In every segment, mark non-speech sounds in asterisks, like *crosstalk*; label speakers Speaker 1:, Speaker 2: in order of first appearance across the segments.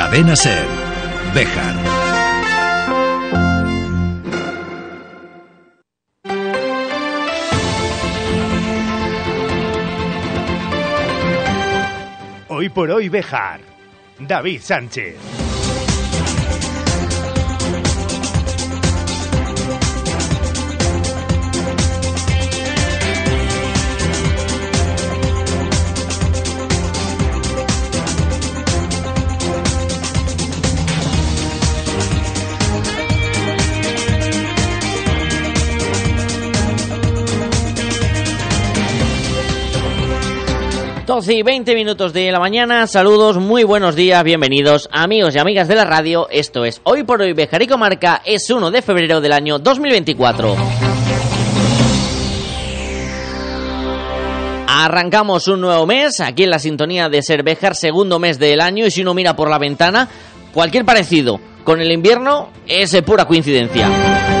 Speaker 1: Cadena Ser. Bejar.
Speaker 2: Hoy por hoy Bejar. David Sánchez.
Speaker 3: 12 y 20 minutos de la mañana, saludos, muy buenos días, bienvenidos amigos y amigas de la radio, esto es Hoy por Hoy Bejarico Marca, es 1 de febrero del año 2024. Arrancamos un nuevo mes, aquí en la sintonía de Ser Bejar, segundo mes del año, y si uno mira por la ventana, cualquier parecido con el invierno es pura coincidencia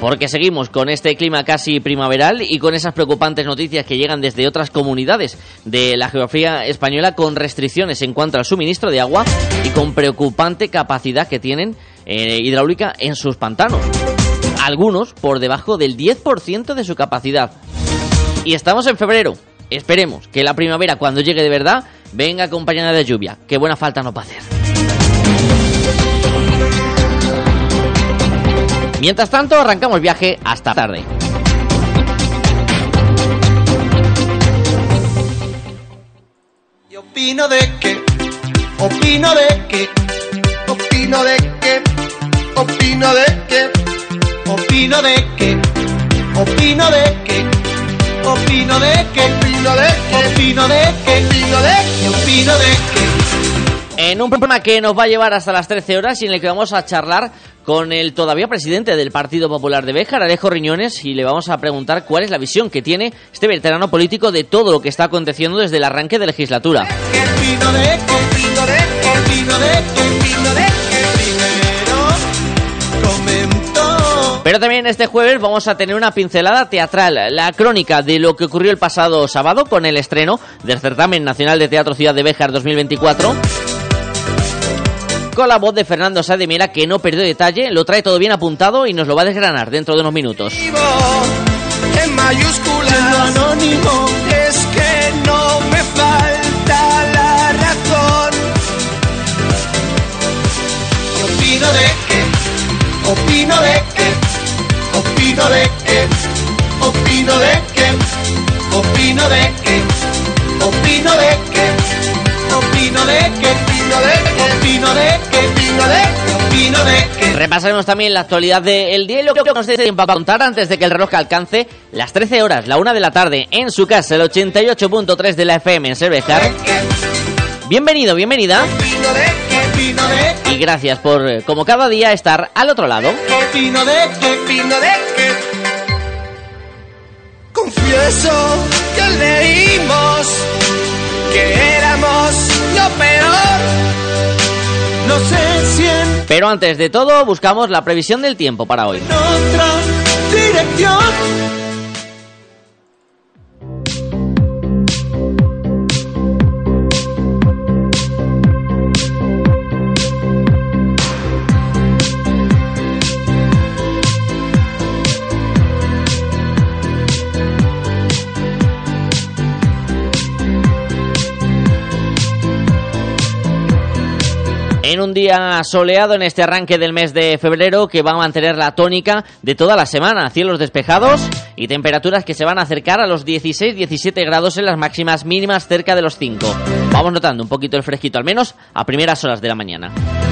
Speaker 3: porque seguimos con este clima casi primaveral y con esas preocupantes noticias que llegan desde otras comunidades de la geografía española con restricciones en cuanto al suministro de agua y con preocupante capacidad que tienen eh, hidráulica en sus pantanos. Algunos por debajo del 10% de su capacidad. Y estamos en febrero. Esperemos que la primavera, cuando llegue de verdad, venga acompañada de lluvia. Qué buena falta nos va a hacer. Mientras tanto, arrancamos viaje hasta tarde.
Speaker 4: Opino de que, opino de que, opino de que, opino de que, opino de que, opino de que, opino de que, opino de que, opino de que, opino de que, opino de que.
Speaker 3: En un programa que nos va a llevar hasta las 13 horas y en el que vamos a charlar con el todavía presidente del Partido Popular de Béjar, Alejo Riñones, y le vamos a preguntar cuál es la visión que tiene este veterano político de todo lo que está aconteciendo desde el arranque de legislatura. Pero también este jueves vamos a tener una pincelada teatral, la crónica de lo que ocurrió el pasado sábado con el estreno del Certamen Nacional de Teatro Ciudad de Béjar 2024 con la voz de Fernando Sá que no perdió detalle, lo trae todo bien apuntado y nos lo va a desgranar dentro de unos minutos.
Speaker 4: Opino de que, opino de que.
Speaker 3: Repasaremos también la actualidad del día y lo que nos dé tiempo a contar antes de que el reloj alcance las 13 horas, la 1 de la tarde, en su casa, el 88.3 de la FM en Cervejar. Bienvenido, bienvenida. Y gracias por, eh, como cada día, estar al otro lado.
Speaker 4: Confieso que leímos que éramos lo peor no sé si
Speaker 3: Pero antes de todo, buscamos la previsión del tiempo para hoy.
Speaker 4: En otra dirección.
Speaker 3: Un día soleado en este arranque del mes de febrero que va a mantener la tónica de toda la semana. Cielos despejados y temperaturas que se van a acercar a los 16-17 grados en las máximas mínimas cerca de los 5. Vamos notando un poquito el fresquito, al menos a primeras horas de la mañana.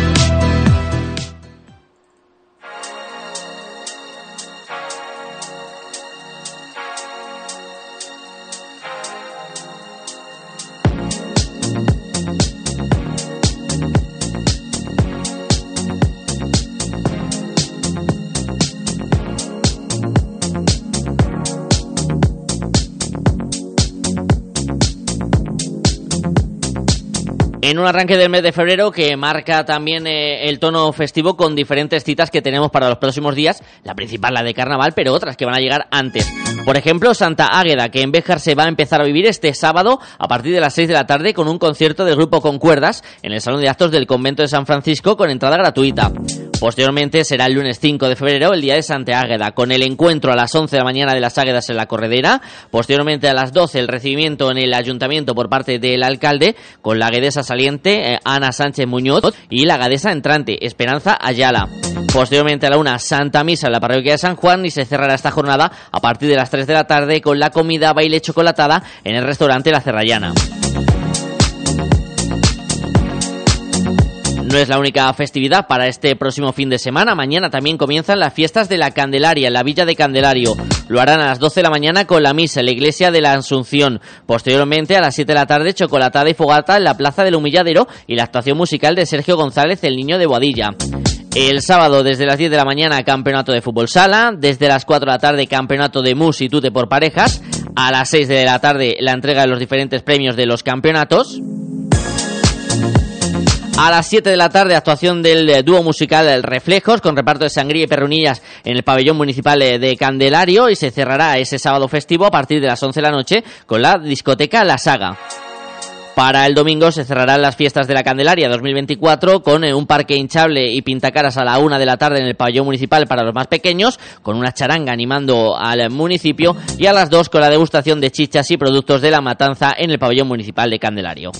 Speaker 3: En un arranque del mes de febrero que marca también eh, el tono festivo con diferentes citas que tenemos para los próximos días, la principal la de carnaval, pero otras que van a llegar antes. Por ejemplo, Santa Águeda, que en Béjar se va a empezar a vivir este sábado a partir de las 6 de la tarde con un concierto del grupo Concuerdas en el Salón de Actos del Convento de San Francisco con entrada gratuita. Posteriormente será el lunes 5 de febrero, el día de Santa Águeda, con el encuentro a las 11 de la mañana de las Águedas en la Corredera. Posteriormente a las 12 el recibimiento en el ayuntamiento por parte del alcalde, con la aguedesa saliente eh, Ana Sánchez Muñoz y la agadesa entrante Esperanza Ayala. Posteriormente a la una Santa Misa en la parroquia de San Juan y se cerrará esta jornada a partir de las 3 de la tarde con la comida baile chocolatada en el restaurante La Cerrallana. No es la única festividad para este próximo fin de semana. Mañana también comienzan las fiestas de la Candelaria en la Villa de Candelario. Lo harán a las 12 de la mañana con la misa en la iglesia de la Asunción. Posteriormente a las 7 de la tarde chocolatada y fogata en la Plaza del Humilladero y la actuación musical de Sergio González, el niño de Boadilla. El sábado desde las 10 de la mañana campeonato de fútbol sala, desde las 4 de la tarde campeonato de mus y tute por parejas, a las 6 de la tarde la entrega de los diferentes premios de los campeonatos. A las 7 de la tarde, actuación del eh, dúo musical Reflejos, con reparto de sangría y perrunillas en el pabellón municipal eh, de Candelario, y se cerrará ese sábado festivo a partir de las 11 de la noche con la discoteca La Saga. Para el domingo se cerrarán las fiestas de la Candelaria 2024 con eh, un parque hinchable y pintacaras a la una de la tarde en el pabellón municipal para los más pequeños, con una charanga animando al municipio y a las dos con la degustación de chichas y productos de la matanza en el pabellón municipal de Candelario.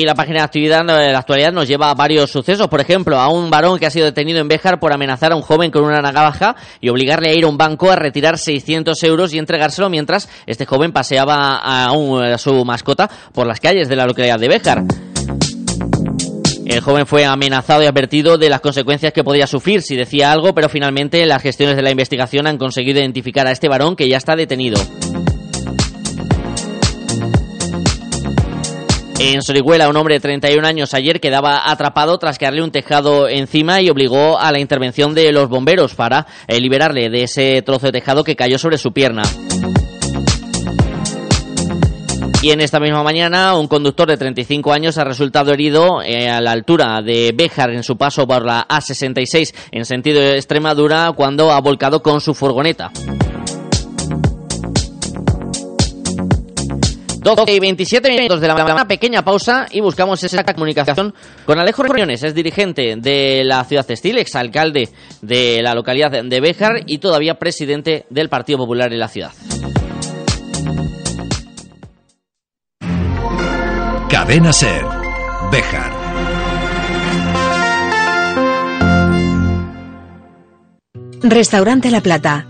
Speaker 3: Y la página de actividad de la actualidad nos lleva a varios sucesos. Por ejemplo, a un varón que ha sido detenido en Béjar por amenazar a un joven con una navaja y obligarle a ir a un banco a retirar 600 euros y entregárselo mientras este joven paseaba a, a su mascota por las calles de la localidad de Béjar. El joven fue amenazado y advertido de las consecuencias que podía sufrir si decía algo, pero finalmente las gestiones de la investigación han conseguido identificar a este varón que ya está detenido. En Sorihuela, un hombre de 31 años ayer quedaba atrapado tras caerle un tejado encima y obligó a la intervención de los bomberos para eh, liberarle de ese trozo de tejado que cayó sobre su pierna. Y en esta misma mañana, un conductor de 35 años ha resultado herido eh, a la altura de Béjar en su paso por la A66 en sentido de Extremadura cuando ha volcado con su furgoneta. 12 y 27 minutos de la mañana, pequeña pausa y buscamos esa comunicación con Alejo Reuniones, es dirigente de la ciudad textil, exalcalde de la localidad de Béjar y todavía presidente del Partido Popular en la ciudad.
Speaker 1: Cadena Ser, Béjar.
Speaker 5: Restaurante La Plata.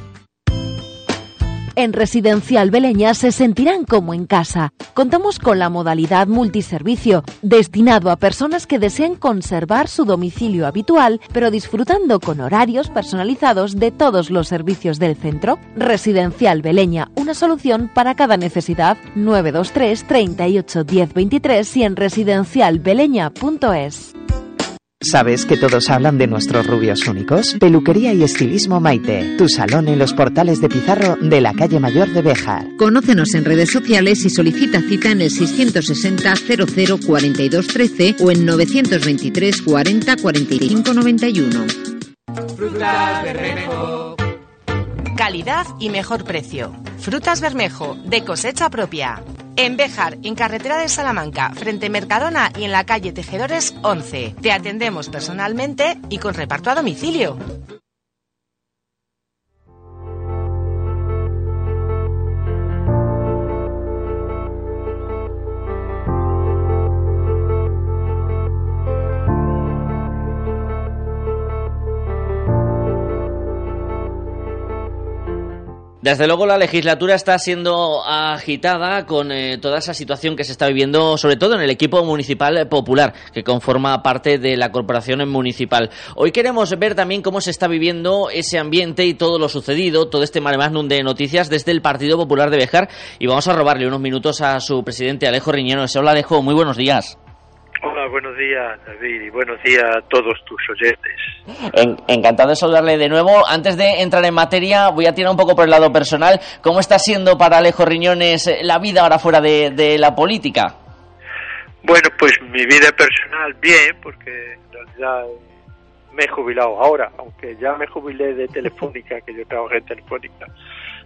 Speaker 6: En Residencial Beleña se sentirán como en casa. Contamos con la modalidad multiservicio, destinado a personas que deseen conservar su domicilio habitual, pero disfrutando con horarios personalizados de todos los servicios del centro. Residencial Beleña, una solución para cada necesidad. 923 38 10 23 y en residencialbeleña.es.
Speaker 7: ¿Sabes que todos hablan de nuestros rubios únicos? Peluquería y estilismo Maite, tu salón en los portales de Pizarro de la calle Mayor de Béjar.
Speaker 8: Conócenos en redes sociales y solicita cita en el 660 00 42 13 o en 923 40 45 91.
Speaker 9: Frutas Bermejo. Calidad y mejor precio. Frutas Bermejo, de cosecha propia. En Béjar, en carretera de Salamanca, frente Mercadona y en la calle Tejedores 11. Te atendemos personalmente y con reparto a domicilio.
Speaker 3: Desde luego la legislatura está siendo agitada con eh, toda esa situación que se está viviendo, sobre todo en el equipo municipal popular, que conforma parte de la corporación municipal. Hoy queremos ver también cómo se está viviendo ese ambiente y todo lo sucedido, todo este mare de noticias desde el Partido Popular de Bejar y vamos a robarle unos minutos a su presidente Alejo Riñero. Hola Alejo, muy buenos días.
Speaker 10: Hola, buenos días, David, y buenos días a todos tus oyentes.
Speaker 3: encantado de saludarle de nuevo. Antes de entrar en materia, voy a tirar un poco por el lado personal. ¿Cómo está siendo para Alejo Riñones eh, la vida ahora fuera de, la política?
Speaker 10: Bueno, pues mi vida personal bien, porque en realidad me he jubilado ahora, aunque ya me jubilé de Telefónica, que yo trabajé en Telefónica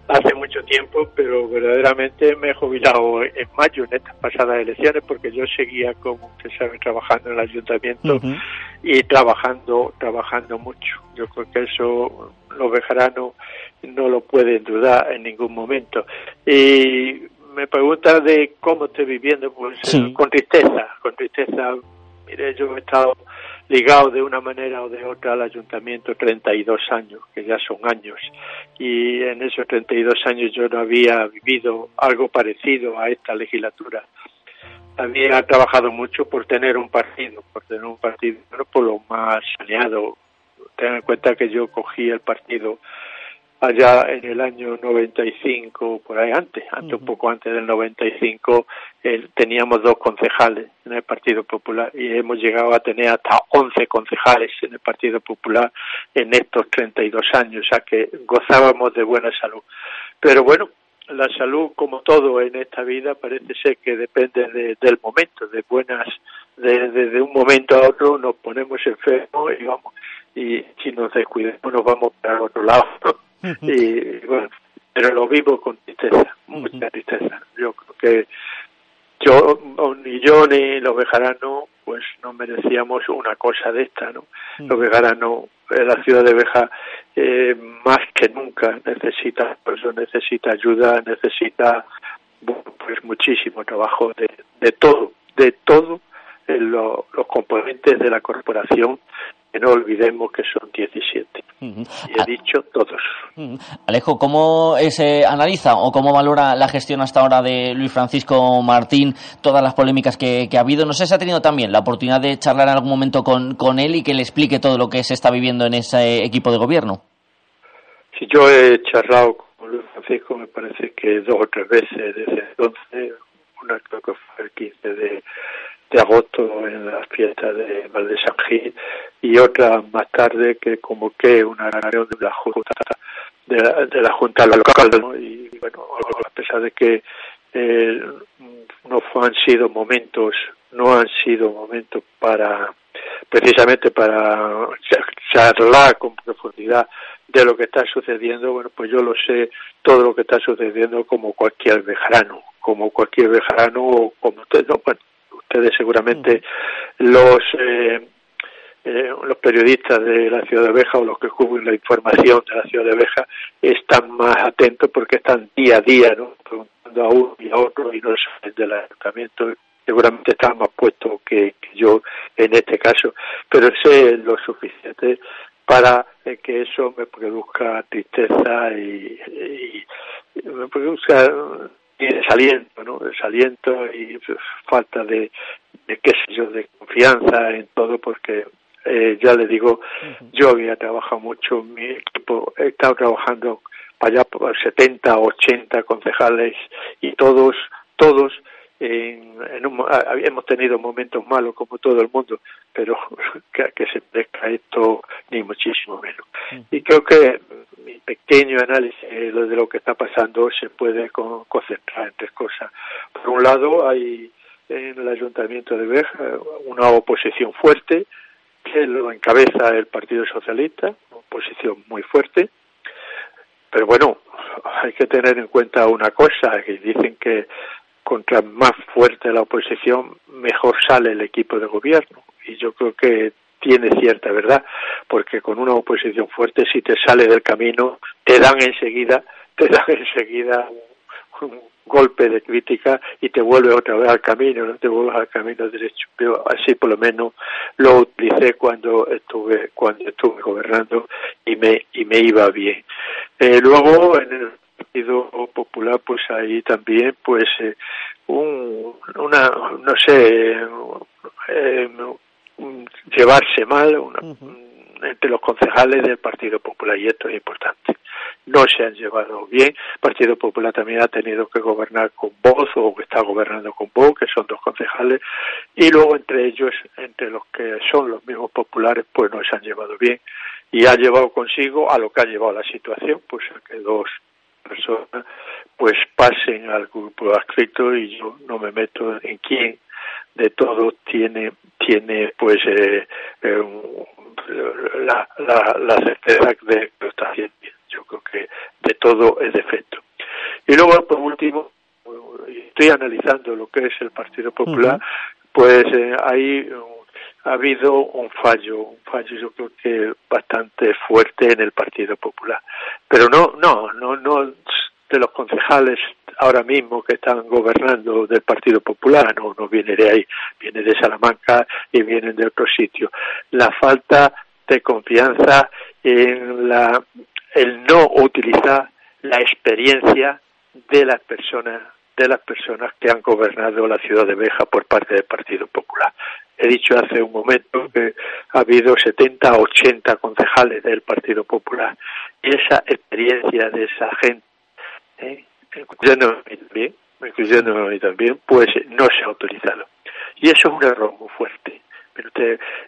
Speaker 10: hace mucho tiempo, pero verdaderamente me he jubilado en mayo en estas pasadas elecciones porque yo seguía, como usted sabe, trabajando en el ayuntamiento y trabajando, trabajando mucho. Yo creo que eso los vejaranos no lo pueden dudar en ningún momento. Y me pregunta de cómo estoy viviendo, pues con tristeza, con tristeza. Mire, yo he estado ligado de una manera o de otra al ayuntamiento 32 años, que ya son años, y en esos 32 años yo no había vivido algo parecido a esta legislatura. Había trabajado mucho por tener un partido, por tener un partido por lo más saneado. Ten en cuenta que yo cogí el partido allá en el año 95, por ahí antes, antes un poco antes del 95, eh, teníamos dos concejales en el Partido Popular y hemos llegado a tener hasta 11 concejales en el Partido Popular en estos 32 años, o sea que gozábamos de buena salud. Pero bueno, la salud, como todo en esta vida, parece ser que depende del momento, de buenas, desde de, un momento a otro nos ponemos enfermos y vamos, y si nos descuidamos nos vamos para otro lado *laughs* y *laughs* bueno, pero lo vivo con tristeza, mucha tristeza. Yo creo que yo, ni yo ni los vejaranos, pues no merecíamos una cosa de esta, ¿no? Los vejaranos, eh, la ciudad de Beja, eh, más que nunca necesita, pues necesita ayuda, necesita, pues muchísimo trabajo de, de todo, de todo los componentes de la corporación no olvidemos que son 17. Y he dicho todos.
Speaker 3: Alejo, ¿cómo se analiza o cómo valora la gestión hasta ahora de Luis Francisco Martín, todas las polémicas que, ha habido? No sé si ha tenido también la oportunidad de charlar en algún momento con, con él y que le explique todo lo que se está viviendo en ese equipo de gobierno.
Speaker 10: Si yo he charlado con Luis Francisco, me parece que dos o tres veces desde entonces, una creo que fue el 15 de de agosto en las fiestas de Valde San Gil y otra más tarde que convoqué una reunión de la Junta de la, de la Junta local y bueno a pesar de que eh, no han sido momentos no han sido momentos para precisamente para charlar con profundidad de lo que está sucediendo, bueno, pues yo lo sé todo lo que está sucediendo como cualquier vejarano, como cualquier vejarano o como no, bueno, ustedes seguramente los eh, eh, los periodistas de la ciudad de Beja o los que cubren la información de la ciudad de Beja están más atentos porque están día a día ¿no? preguntando a uno y a otro y no saben del ayuntamiento seguramente están más puestos que, yo en este caso pero sé lo suficiente para eh, que eso me produzca tristeza y, y me produzca y desaliento, ¿no? Desaliento y pues, falta de, de, qué sé yo, de confianza en todo, porque eh, ya le digo, yo había trabajado mucho, mi equipo, he estado trabajando allá por 70, 80 concejales y todos, todos en, en un, hemos tenido momentos malos como todo el mundo, pero *laughs* que, que se parezca esto ni muchísimo menos. Y creo que pequeño análisis de lo que está pasando se puede concentrar en tres cosas. Por un lado, hay en el Ayuntamiento de Beja una oposición fuerte que lo encabeza el Partido Socialista, oposición muy fuerte. Pero bueno, hay que tener en cuenta una cosa, que dicen que contra más fuerte la oposición, mejor sale el equipo de gobierno. Y yo creo que tiene cierta verdad, porque con una oposición fuerte, si te sale del camino, te dan enseguida, te dan enseguida un, golpe de crítica y te vuelve otra vez al camino, no te vuelves al camino derecho. Pero así por lo menos lo utilicé cuando estuve cuando estuve gobernando y me y me iba bien. Eh, luego en el Partido Popular, pues ahí también, pues, eh, un, una, no sé, eh, llevarse mal entre los concejales del Partido Popular y esto es importante. No se han llevado bien. El Partido Popular también ha tenido que gobernar con voz o que está gobernando con voz, que son dos concejales, y luego entre ellos, entre los que son los mismos populares, pues no se han llevado bien y ha llevado consigo a lo que ha llevado la situación, pues a que dos personas pues pasen al grupo adscrito y yo no me meto en quién de todo tiene tiene pues eh, eh, la, la, la certeza de que lo está haciendo bien. Yo creo que de todo es defecto. Y luego, por último, estoy analizando lo que es el Partido Popular, pues eh, ahí ha habido un fallo, un fallo yo creo que bastante fuerte en el Partido Popular. Pero no, no, no, no de los concejales ahora mismo que están gobernando del Partido Popular, no, no viene de ahí, viene de Salamanca y vienen de otro sitio. La falta de confianza en la, el no utilizar la experiencia de las personas de las personas que han gobernado la ciudad de Beja por parte del Partido Popular. He dicho hace un momento que ha habido 70 o 80 concejales del Partido Popular y esa experiencia de esa gente, ¿eh? también, incluyéndome a mí también, pues no se ha utilizado. Y eso es un error muy fuerte. Pero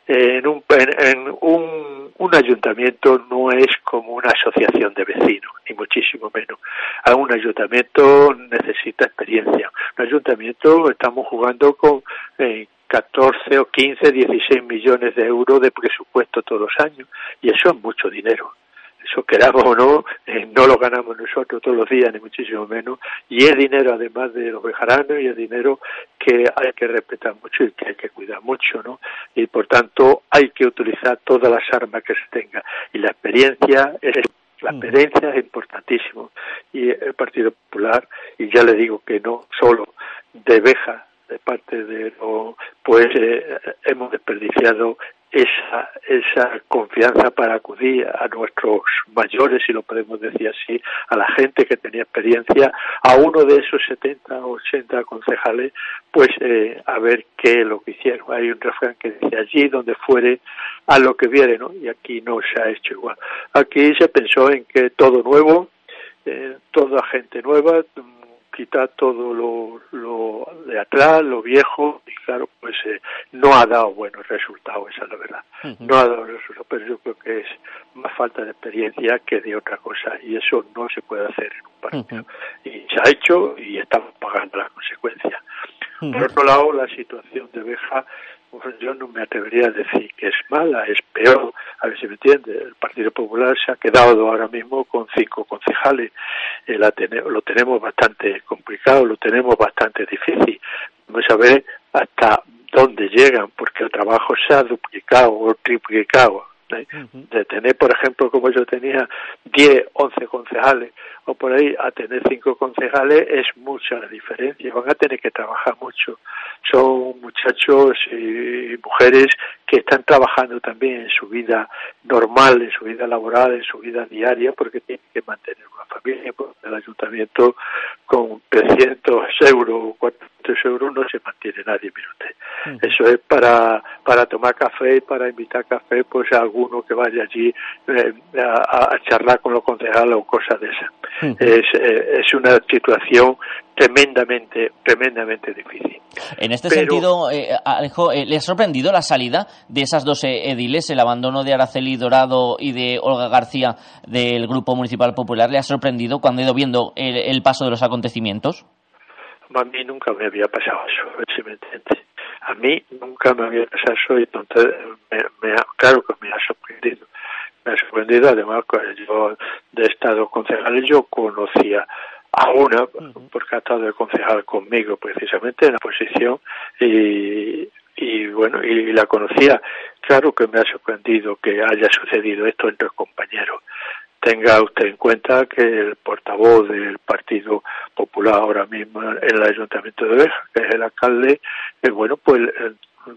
Speaker 10: en, un, en, un, un, ayuntamiento no es como una asociación de vecinos, ni muchísimo menos. A un ayuntamiento necesita experiencia. Un ayuntamiento estamos jugando con eh, 14 o 15, 16 millones de euros de presupuesto todos los años y eso es mucho dinero eso queramos o no, eh, no lo ganamos nosotros todos los días, ni muchísimo menos, y es dinero además de los bejaranos y es dinero que hay que respetar mucho y que hay que cuidar mucho, ¿no? Y por tanto hay que utilizar todas las armas que se tenga. Y la experiencia es la experiencia es importantísimo. Y el Partido Popular, y ya le digo que no solo de Beja, de parte de lo, pues eh, hemos desperdiciado esa, esa confianza para acudir a nuestros mayores, si lo podemos decir así, a la gente que tenía experiencia, a uno de esos 70 o 80 concejales, pues eh, a ver qué es lo que hicieron. Hay un refrán que dice allí donde fuere a lo que viene, ¿no? Y aquí no se ha hecho igual. Aquí se pensó en que todo nuevo, eh, toda gente nueva, quitar todo lo, lo, de atrás, lo viejo, y claro, pues eh, no ha dado buenos resultados, esa es la verdad. No ha dado resultados, pero yo creo que es más falta de experiencia que de otra cosa, y eso no se puede hacer en un partido. Y se ha hecho y estamos pagando las consecuencias. Por otro lado, la situación de Beja yo no me atrevería a decir que es mala, es peor, a ver si me entiende. El Partido Popular se ha quedado ahora mismo con cinco concejales, eh, lo tenemos bastante complicado, lo tenemos bastante difícil. Vamos a ver hasta dónde llegan, porque el trabajo se ha duplicado o triplicado. ¿Eh? De tener, por ejemplo, como yo tenía 10, 11 concejales, o por ahí a tener cinco concejales es mucha la diferencia. Van a tener que trabajar mucho. Son muchachos y mujeres que están trabajando también en su vida normal, en su vida laboral, en su vida diaria, porque tienen que mantener una familia. Porque el ayuntamiento con 300 euros o 400 euros no se mantiene nadie, mire usted. Eso es para, para tomar café y para invitar café pues a alguno que vaya allí eh, a, a charlar con los concejales o cosas de esas es, eh, es una situación tremendamente, tremendamente difícil.
Speaker 3: En este sentido, eh, Alejo, eh, ¿le ha sorprendido la salida de esas dos ediles, el abandono de Araceli Dorado y de Olga García del Grupo Municipal Popular? ¿Le ha sorprendido cuando ha ido viendo el, paso de los acontecimientos?
Speaker 10: A mí nunca me había pasado eso, si me entiende. A mí nunca me había pasado eso y entonces, me, claro que me ha sorprendido me ha sorprendido. Además, yo de Estado concejales yo conocía a una, porque ha estado de concejal conmigo precisamente en la posición y, y bueno, y la conocía. Claro que me ha sorprendido que haya sucedido esto entre compañeros. Tenga usted en cuenta que el portavoz del Partido Popular ahora mismo en el Ayuntamiento de Beja, que es el alcalde, eh, bueno, pues eh,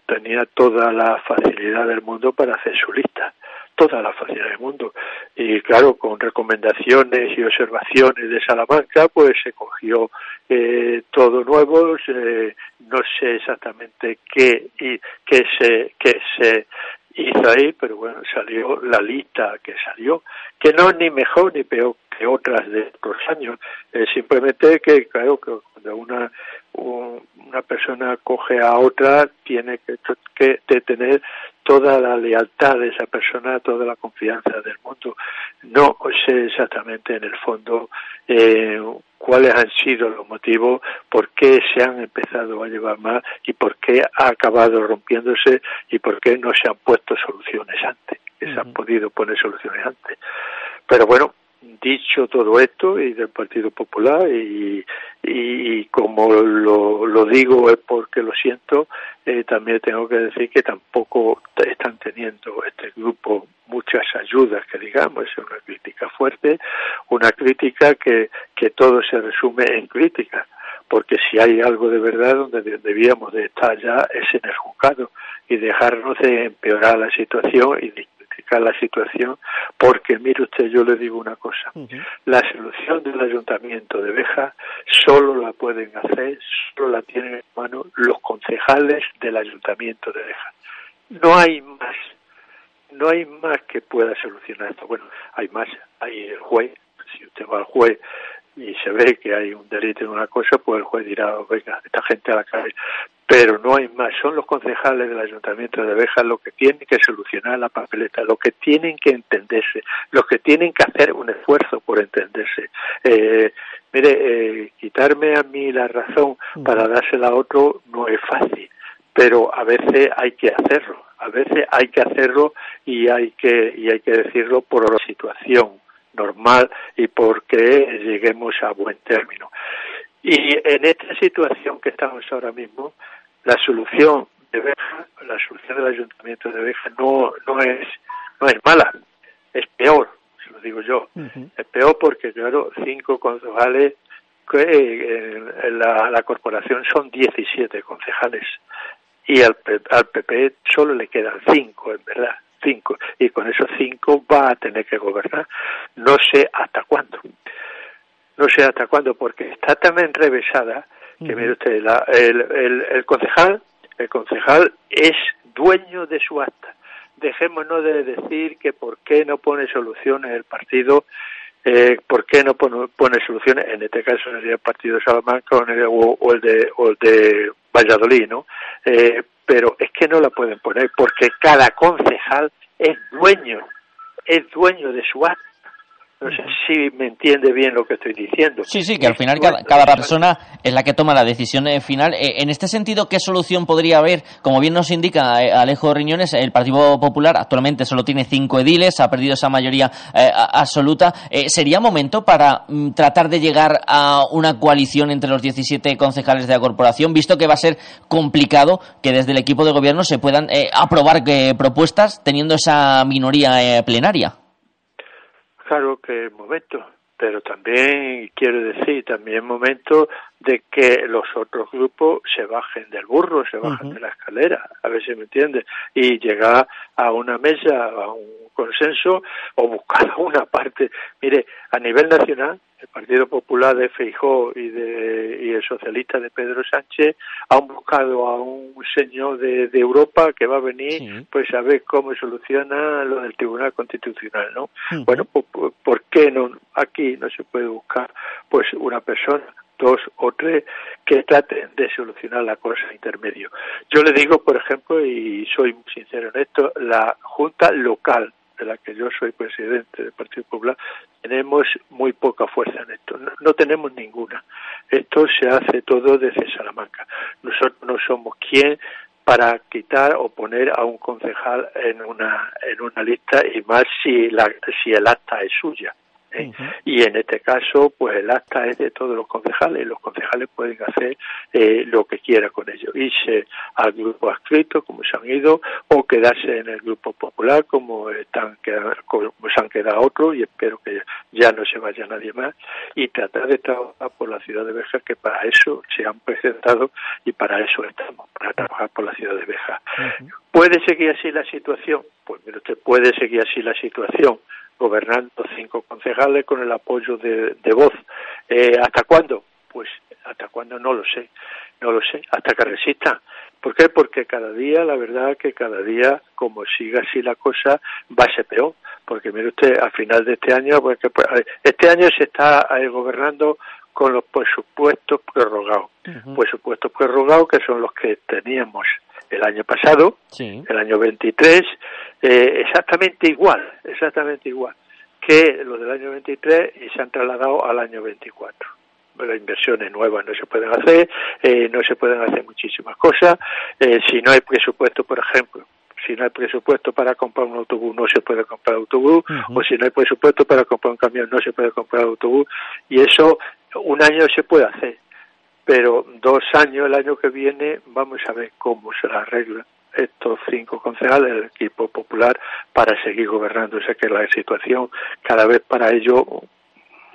Speaker 10: tenía toda la facilidad del mundo para hacer su lista toda la facilidad del mundo. Y claro, con recomendaciones y observaciones de Salamanca, pues se cogió eh, todo nuevo, no sé exactamente qué, y, qué, se, qué se hizo ahí, pero bueno, salió la lista que salió, que no es ni mejor ni peor que otras de otros años, es simplemente que, claro, que cuando una, una persona coge a otra, tiene que, que tener toda la lealtad de esa persona, toda la confianza del mundo. No sé exactamente en el fondo eh, cuáles han sido los motivos, por qué se han empezado a llevar mal y por qué ha acabado rompiéndose y por qué no se han puesto soluciones antes, que se han podido poner soluciones antes. Pero bueno, dicho todo esto y del Partido Popular y, y, como lo, lo, digo es porque lo siento, eh, también tengo que decir que tampoco están teniendo este grupo muchas ayudas, que digamos, es una crítica fuerte, una crítica que, que todo se resume en crítica, porque si hay algo de verdad donde debíamos de estar ya es en el juzgado y dejarnos de empeorar la situación y la situación, porque mire usted, yo le digo una cosa, la solución del ayuntamiento de Beja solo la pueden hacer, solo la tienen en mano los concejales del ayuntamiento de Beja. No hay más, no hay más que pueda solucionar esto. Bueno, hay más, hay el juez, si usted va al juez y se ve que hay un delito en una cosa, pues el juez dirá, venga, esta gente a la calle pero no hay más. Son los concejales del Ayuntamiento de Beja los que tienen que solucionar la papeleta, los que tienen que entenderse, los que tienen que hacer un esfuerzo por entenderse. Eh, mire, eh, quitarme a mí la razón para dársela a otro no es fácil, pero a veces hay que hacerlo, a veces hay que hacerlo y hay que, y hay que decirlo por la situación normal y porque lleguemos a buen término. Y en esta situación que estamos ahora mismo, la solución de Beja, la solución del ayuntamiento de Beja no, no es, no es mala, es peor, se lo digo yo. Es peor porque, claro, cinco concejales, que eh, en la, la corporación son 17 concejales y al, al PP solo le quedan cinco, en verdad, cinco. Y con esos cinco va a tener que gobernar. No sé hasta cuándo. No sé hasta cuándo, porque está tan enrevesada que mire usted, el, el, el, concejal, el concejal es dueño de su acta. Dejémonos de decir que por qué no pone soluciones el partido, eh, por qué no pone, pone, soluciones, en este caso sería el partido de Salamanca o, el de, o el de Valladolid, ¿no? Eh, pero es que no la pueden poner porque cada concejal es dueño, es dueño de su acta no sé si me entiende bien lo que estoy diciendo.
Speaker 3: Sí, sí, que al final cada, persona es la que toma la decisión eh, final. Eh, en este sentido, ¿qué solución podría haber? Como bien nos indica eh, Alejo Riñones, el Partido Popular actualmente solo tiene cinco ediles, ha perdido esa mayoría absoluta. ¿Sería momento para mm, tratar de llegar a una coalición entre los 17 concejales de la corporación, visto que va a ser complicado que desde el equipo de gobierno se puedan aprobar propuestas teniendo esa minoría plenaria?
Speaker 10: Claro que es momento, pero también quiero decir, también es momento de que los otros grupos se bajen del burro, se bajen de la escalera, a ver si me entiende, y llegar a una mesa, a un consenso o buscar *laughs* una parte. Mire, a nivel nacional, el Partido Popular de Feijó y, de, y el socialista de Pedro Sánchez han buscado a un señor de, Europa que va a venir pues a ver cómo soluciona lo del Tribunal Constitucional, ¿no? Bueno, pues, pues, ¿por qué no aquí no se puede buscar pues una persona dos o tres que traten de solucionar la cosa intermedio. Yo le digo, por ejemplo, y soy muy sincero en esto, la Junta Local de la que yo soy presidente del Partido Popular, tenemos muy poca fuerza en esto. No, tenemos ninguna. Esto se hace todo desde Salamanca. Nosotros no somos quien para quitar o poner a un concejal en una en una lista y más si la si el acta es suya ¿eh? Y en este caso, pues el acta es de todos los concejales. Los concejales pueden hacer eh, lo que quieran con ello. Irse al grupo adscrito, como se han ido, o quedarse en el grupo popular, como, están, como se han quedado otros, y espero que ya no se vaya nadie más, y tratar de trabajar por la ciudad de Beja, que para eso se han presentado y para eso estamos, para trabajar por la ciudad de Beja. ¿Puede seguir así la situación? Pues mire usted, puede seguir así la situación gobernando cinco concejales con el apoyo de, voz. Eh, ¿Hasta cuándo? Pues hasta cuándo no lo sé, no lo sé, hasta que resista. ¿Por qué? Porque cada día, la verdad que cada día, como siga así la cosa, va a ser peor. Porque mire usted, al final de este año, pues, este año se está eh, gobernando con los presupuestos prorrogados. Presupuestos prorrogados que son los que teníamos el año pasado, el año 23, eh, exactamente igual, exactamente igual que los del año 23 y se han trasladado al año 24. Las inversiones nuevas no se pueden hacer, eh, no se pueden hacer muchísimas cosas. Eh, si no hay presupuesto, por ejemplo, si no hay presupuesto para comprar un autobús, no se puede comprar autobús, o si no hay presupuesto para comprar un camión, no se puede comprar autobús, y eso un año se puede hacer, pero dos años, el año que viene, vamos a ver cómo se la arregla estos cinco concejales del equipo popular para seguir gobernando. O sea que la situación cada vez para ello,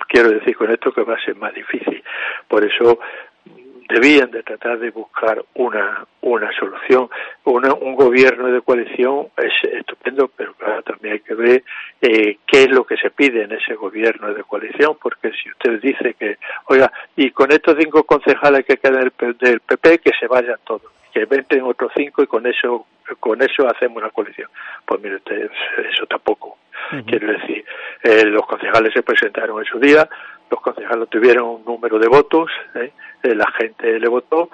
Speaker 10: quiero decir con esto que va a ser más difícil. Por eso debían de tratar de buscar una una solución un gobierno de coalición es estupendo pero claro también hay que ver eh, qué es lo que se pide en ese gobierno de coalición porque si usted dice que oiga y con estos cinco concejales que quedan del PP que se vayan todos que venden otros cinco y con eso con eso hacemos una coalición. Pues mire usted, eso tampoco. Quiero decir, eh, los concejales se presentaron en su día, los concejales tuvieron un número de votos, ¿eh? Eh, la gente le votó,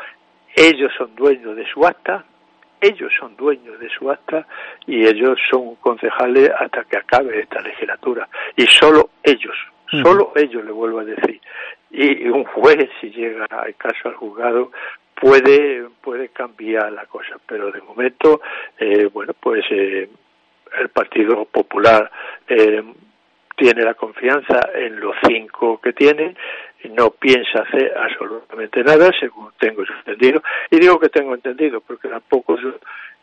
Speaker 10: ellos son dueños de su acta, ellos son dueños de su acta y ellos son concejales hasta que acabe esta legislatura. Y solo ellos, solo ellos le vuelvo a decir. Y un juez, si llega el caso al juzgado, puede puede cambiar la cosa pero de momento eh, bueno pues eh, el Partido Popular eh, tiene la confianza en los cinco que tiene no piensa hacer absolutamente nada según tengo entendido. Y digo que tengo entendido porque tampoco yo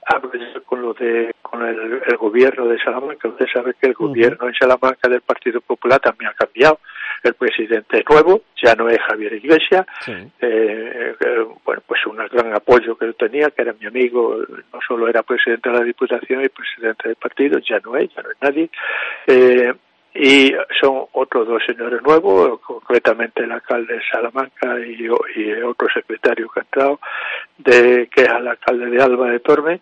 Speaker 10: hablo con lo de con el, gobierno de Salamanca. Usted sabe que el gobierno en Salamanca del Partido Popular también ha cambiado. El presidente es nuevo, ya no es Javier Iglesias, eh, eh, bueno, pues un gran apoyo que yo tenía, que era mi amigo, no solo era presidente de la Diputación y presidente del partido, ya no es, ya no es nadie, eh, y son otros dos señores nuevos, concretamente el alcalde de Salamanca y, otro secretario que ha entrado, de, que es el alcalde de Alba de Torme,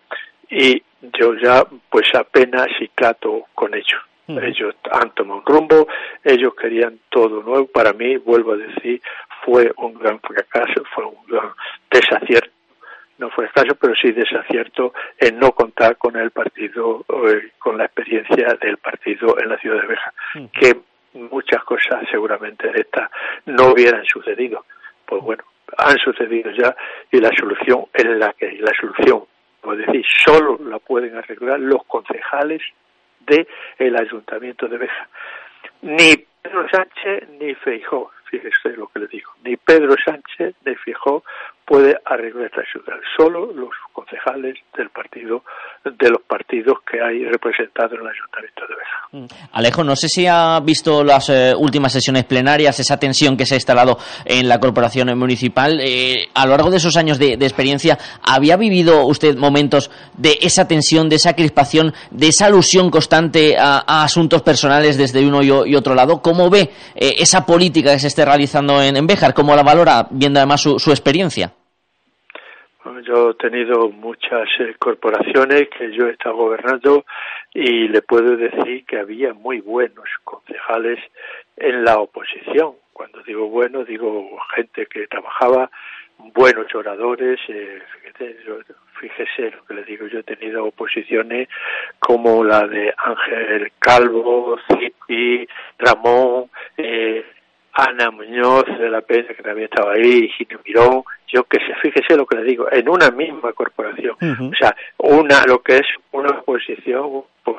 Speaker 10: y yo ya pues apenas si trato con ellos. Ellos han tomado un rumbo, ellos querían todo nuevo. Para mí, vuelvo a decir, fue un gran fracaso, fue un gran desacierto. No fue fracaso, pero sí desacierto en no contar con el partido, eh, con la experiencia del partido en la ciudad de Beja, que muchas cosas seguramente de estas no hubieran sucedido. Pues bueno, han sucedido ya y la solución es la que la solución, es decir, solo la pueden arreglar los concejales de el Ayuntamiento de Beja. Ni Pedro Sánchez ni Feijó, fíjese lo que le digo, ni Pedro Sánchez ni Feijó puede arreglar esta ciudad. Solo los concejales del partido, de los partidos que hay representados en el Ayuntamiento de Beja.
Speaker 3: Mm. Alejo, no sé si ha visto las eh, últimas sesiones plenarias, esa tensión que se ha instalado en la corporación municipal. Eh, a lo largo de esos años de, experiencia, ¿había vivido usted momentos de esa tensión, de esa crispación, de esa alusión constante a, asuntos personales desde uno y, otro lado? ¿Cómo ve eh, esa política que se realizando en, en Béjar? ¿Cómo la valora, viendo además su experiencia?
Speaker 10: yo he tenido muchas eh, corporaciones que yo he estado gobernando y le puedo decir que había muy buenos concejales en la oposición. Cuando digo bueno, digo gente que trabajaba, buenos oradores. Eh, fíjese, lo que le digo, yo he tenido oposiciones como la de Ángel Calvo, Zipi, Ramón, eh, Ana Muñoz de la Peña, que también estaba ahí, Gino Mirón, yo que sé, fíjese lo que le digo, en una misma corporación. O sea, una, lo que es una oposición, pues,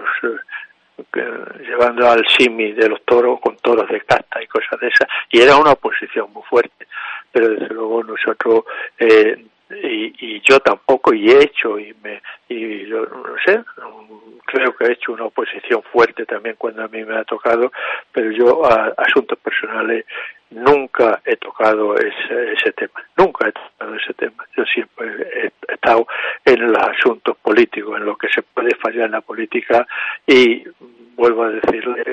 Speaker 10: llevando al simi de los toros con toros de casta y cosas de esas, y era una oposición muy fuerte, pero desde luego nosotros eh, y, y, yo tampoco y he hecho y me y yo no sé creo que he hecho una oposición fuerte también cuando a mí me ha tocado pero yo a asuntos personales nunca he tocado ese, ese tema. Nunca he tocado ese tema. Yo siempre he estado en los asuntos políticos en lo que se puede fallar en la política y vuelvo a decirle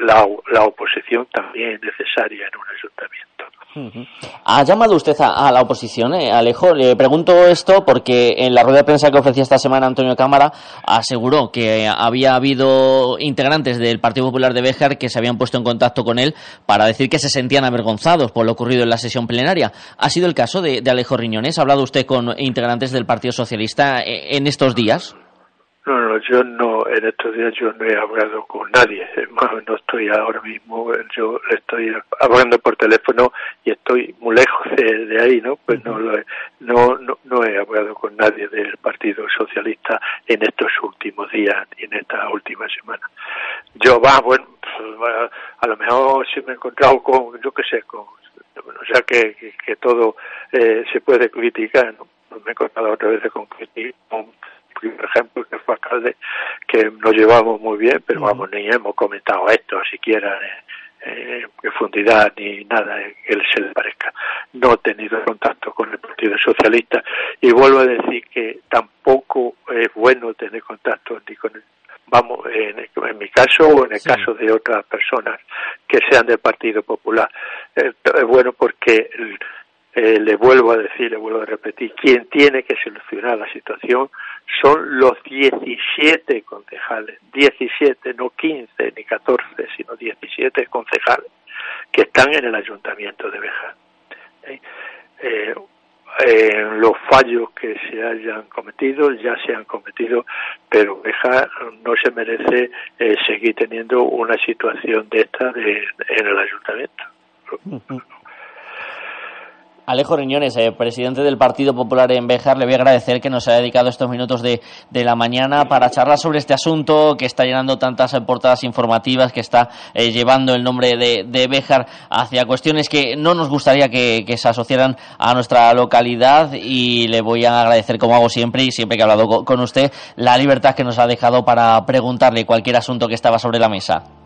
Speaker 10: la, la oposición también es necesaria en un ayuntamiento
Speaker 3: ¿Ha llamado usted a, la oposición, eh, Alejo? Le pregunto esto porque en la rueda de prensa que ofrecía esta semana Antonio Cámara aseguró que había habido integrantes del Partido Popular de Béjar que se habían puesto en contacto con él para decir que se sentían avergonzados por lo ocurrido en la sesión plenaria. ¿Ha sido el caso de, de Alejo Riñones? ¿Ha hablado usted con integrantes del Partido Socialista eh, en estos días?
Speaker 10: No, no, yo no, en estos días yo no he hablado con nadie, no estoy ahora mismo, yo estoy hablando por teléfono y estoy muy lejos de, ahí, ¿no? Pues no, lo he, no, no, no he hablado con nadie del Partido Socialista en estos últimos días y en esta última semana. Yo, va, bueno, a, lo mejor si me he encontrado con, yo qué sé, con, o sea que, que, todo eh, se puede criticar, ¿no? Me he encontrado otra vez con, con por ejemplo, que fue alcalde, que nos llevamos muy bien, pero vamos, ni hemos comentado esto siquiera en profundidad ni nada que se le parezca. No he tenido contacto con el Partido Socialista y vuelvo a decir que tampoco es bueno tener contacto ni con el vamos, en, en, mi caso o en el caso de otras personas que sean del Partido Popular. Eh, es bueno porque eh, le vuelvo a decir, le vuelvo a repetir, quien tiene que solucionar la situación son los 17 concejales, 17, no 15 ni 14, sino 17 concejales que están en el ayuntamiento de Beja. ¿Eh? Eh, los fallos que se hayan cometido ya se han cometido, pero Beja no se merece eh, seguir teniendo una situación de esta de, en el ayuntamiento.
Speaker 3: Alejo Riñones, eh, presidente del Partido Popular en Béjar, le voy a agradecer que nos haya dedicado estos minutos de, la mañana para charlar sobre este asunto que está llenando tantas portadas informativas, que está eh, llevando el nombre de, de, Béjar hacia cuestiones que no nos gustaría que, se asociaran a nuestra localidad y le voy a agradecer, como hago siempre y siempre que he hablado con usted, la libertad que nos ha dejado para preguntarle cualquier asunto que estaba sobre la mesa.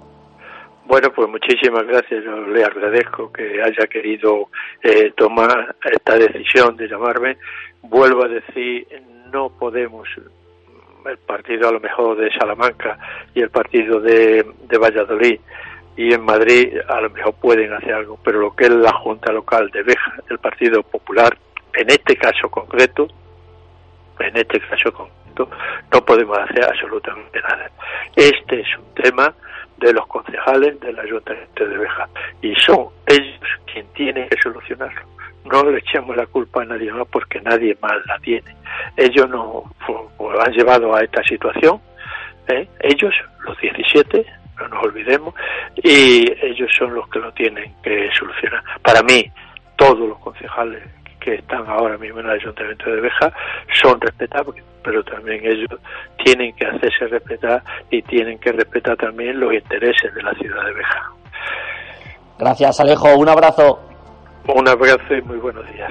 Speaker 10: Bueno, pues muchísimas gracias. Yo le agradezco que haya querido eh, tomar esta decisión de llamarme. Vuelvo a decir, no podemos, el partido a lo mejor de Salamanca y el partido de, de Valladolid y en Madrid a lo mejor pueden hacer algo, pero lo que es la Junta Local de Beja, el Partido Popular, en este caso concreto, en este caso concreto, no podemos hacer absolutamente nada. Este es un tema de los concejales del Ayuntamiento de Beja. Y son ellos quien tienen que solucionarlo. No le echemos la culpa a nadie más porque nadie más la tiene. Ellos nos han llevado a esta situación, ¿eh? ellos, los 17, no nos olvidemos, y ellos son los que lo tienen que solucionar. Para mí, todos los concejales que están ahora mismo en el Ayuntamiento de Beja son respetables, pero también ellos tienen que hacerse respetar y tienen que respetar también los intereses de la ciudad de Beja.
Speaker 3: Gracias, Alejo. Un abrazo.
Speaker 10: Un abrazo y muy buenos días.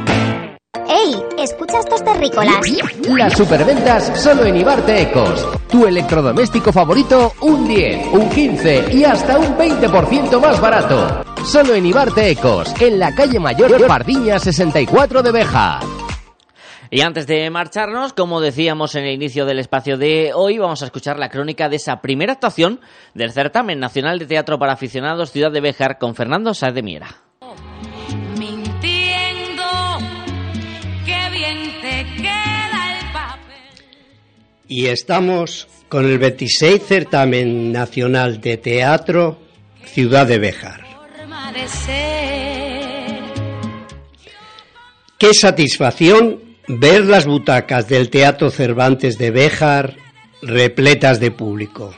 Speaker 11: ¡Ey! Escucha estos terrícolas.
Speaker 12: Las superventas solo en Ibarte Ecos. Tu electrodoméstico favorito, un 10, un 15 y hasta un 20% más barato. Solo en Ibarte Ecos, en la calle Mayor Pardiña 64 de Beja.
Speaker 3: Y antes de marcharnos, como decíamos en el inicio del espacio de hoy, vamos a escuchar la crónica de esa primera actuación del certamen nacional de teatro para aficionados Ciudad de Bejar con Fernando Sáez de Miera.
Speaker 13: Y estamos con el 26 Certamen Nacional de Teatro ciudad de Béjar. Qué satisfacción ver las butacas del Teatro Cervantes de Béjar repletas de público.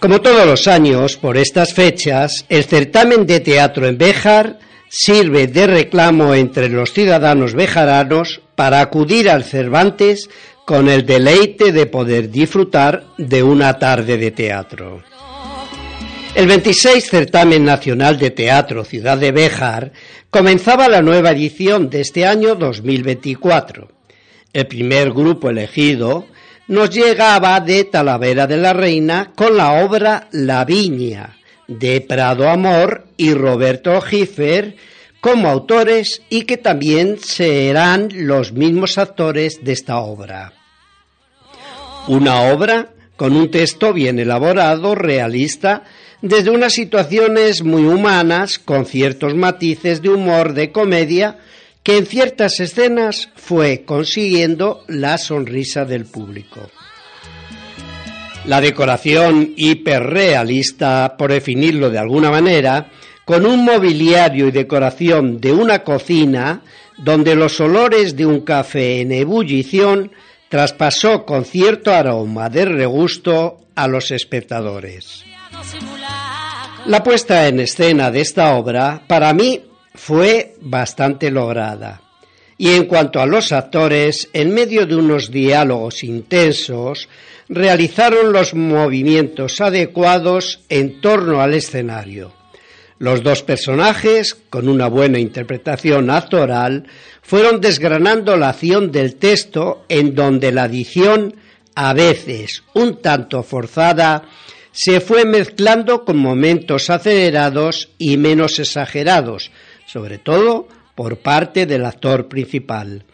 Speaker 13: Como todos los años, por estas fechas, el certamen de teatro en Béjar sirve de reclamo entre los ciudadanos bejaranos para acudir al Cervantes con el deleite de poder disfrutar de una tarde de teatro. El 26 Certamen Nacional de Teatro Ciudad de Béjar comenzaba la nueva edición de este año 2024. El primer grupo elegido nos llegaba de Talavera de la Reina con la obra La Viña de Prado Amor y Roberto Giffer como autores y que también serán los mismos actores de esta obra. Una obra con un texto bien elaborado, realista, desde unas situaciones muy humanas, con ciertos matices de humor, de comedia, que en ciertas escenas fue consiguiendo la sonrisa del público. La decoración hiperrealista, por definirlo de alguna manera, con un mobiliario y decoración de una cocina donde los olores de un café en ebullición traspasó con cierto aroma de regusto a los espectadores. La puesta en escena de esta obra, para mí, fue bastante lograda. Y en cuanto a los actores, en medio de unos diálogos intensos, realizaron los movimientos adecuados en torno al escenario. Los dos personajes, con una buena interpretación actoral, fueron desgranando la acción del texto en donde la adición, a veces un tanto forzada, se fue mezclando con momentos acelerados y menos exagerados, sobre todo por parte del actor principal.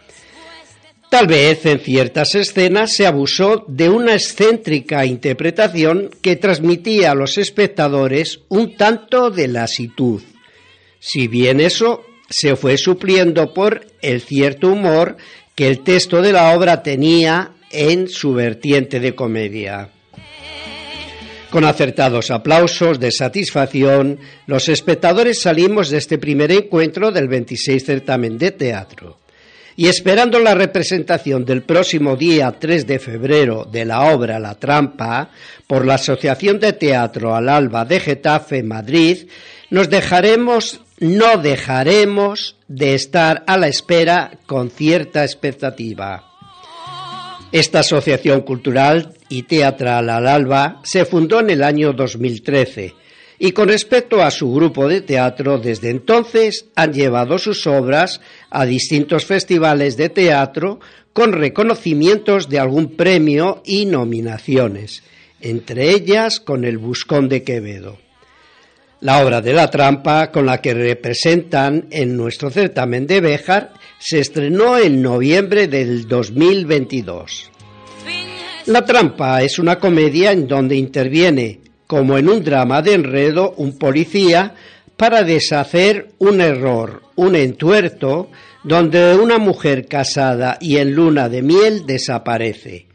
Speaker 13: Tal vez en ciertas escenas se abusó de una excéntrica interpretación que transmitía a los espectadores un tanto de lasitud. Si bien eso se fue supliendo por el cierto humor que el texto de la obra tenía en su vertiente de comedia. Con acertados aplausos de satisfacción, los espectadores salimos de este primer encuentro del 26 certamen de teatro. Y esperando la representación del próximo día 3 de febrero de la obra La Trampa por la Asociación de Teatro al Alba de Getafe, Madrid, nos dejaremos, no dejaremos de estar a la espera con cierta expectativa. Esta asociación cultural y teatral al alba se fundó en el año 2013 y con respecto a su grupo de teatro desde entonces han llevado sus obras a distintos festivales de teatro con reconocimientos de algún premio y nominaciones, entre ellas con el Buscón de Quevedo. La obra de la trampa con la que representan en nuestro certamen de Béjar se estrenó en noviembre del 2022. La trampa es una comedia en donde interviene, como en un drama de enredo, un policía para deshacer un error, un entuerto, donde una mujer casada y en luna de miel desaparece,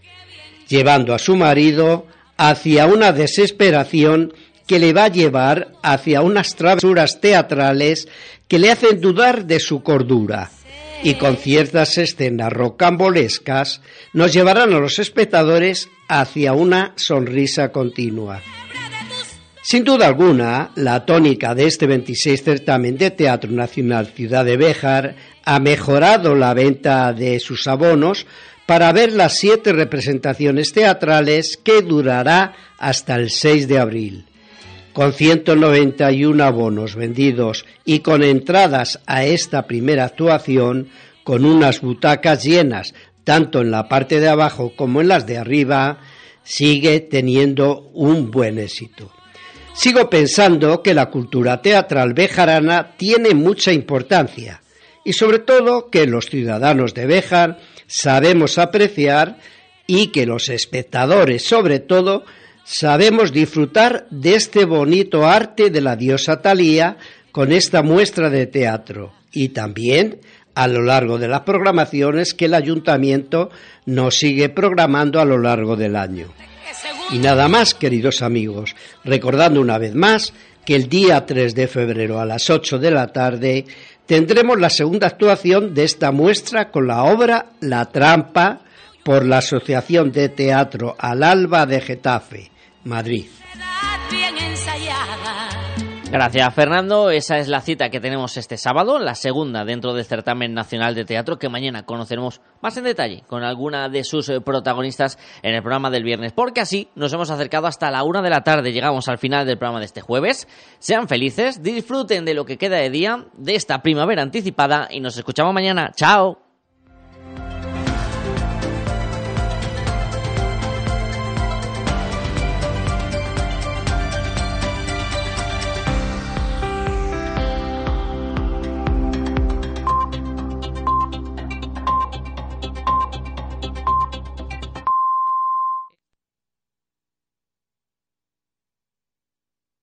Speaker 13: llevando a su marido hacia una desesperación que le va a llevar hacia unas travesuras teatrales que le hacen dudar de su cordura y con ciertas escenas rocambolescas nos llevarán a los espectadores hacia una sonrisa continua. Sin duda alguna, la tónica de este 26 certamen de Teatro Nacional Ciudad de Béjar ha mejorado la venta de sus abonos para ver las siete representaciones teatrales que durará hasta el 6 de abril con 191 abonos vendidos y con entradas a esta primera actuación, con unas butacas llenas tanto en la parte de abajo como en las de arriba, sigue teniendo un buen éxito. Sigo pensando que la cultura teatral bejarana tiene mucha importancia y sobre todo que los ciudadanos de Béjar sabemos apreciar y que los espectadores sobre todo sabemos disfrutar de este bonito arte de la diosa Talía con esta muestra de teatro y también a lo largo de las programaciones que el ayuntamiento nos sigue programando a lo largo del año. Y nada más, queridos amigos, recordando una vez más que el día 3 de febrero a las 8 de la tarde tendremos la segunda actuación de esta muestra con la obra La Trampa por la Asociación de Teatro Al Alba de Getafe, Madrid.
Speaker 3: Gracias, Fernando. Esa es la cita que tenemos este sábado, la segunda dentro del certamen nacional de teatro, que mañana conoceremos más en detalle con alguna de sus eh, protagonistas en el programa del viernes, porque así nos hemos acercado hasta la una de la tarde. Llegamos al final del programa de este jueves. Sean felices, disfruten de lo que queda de día, de esta primavera anticipada y nos escuchamos mañana. ¡Chao!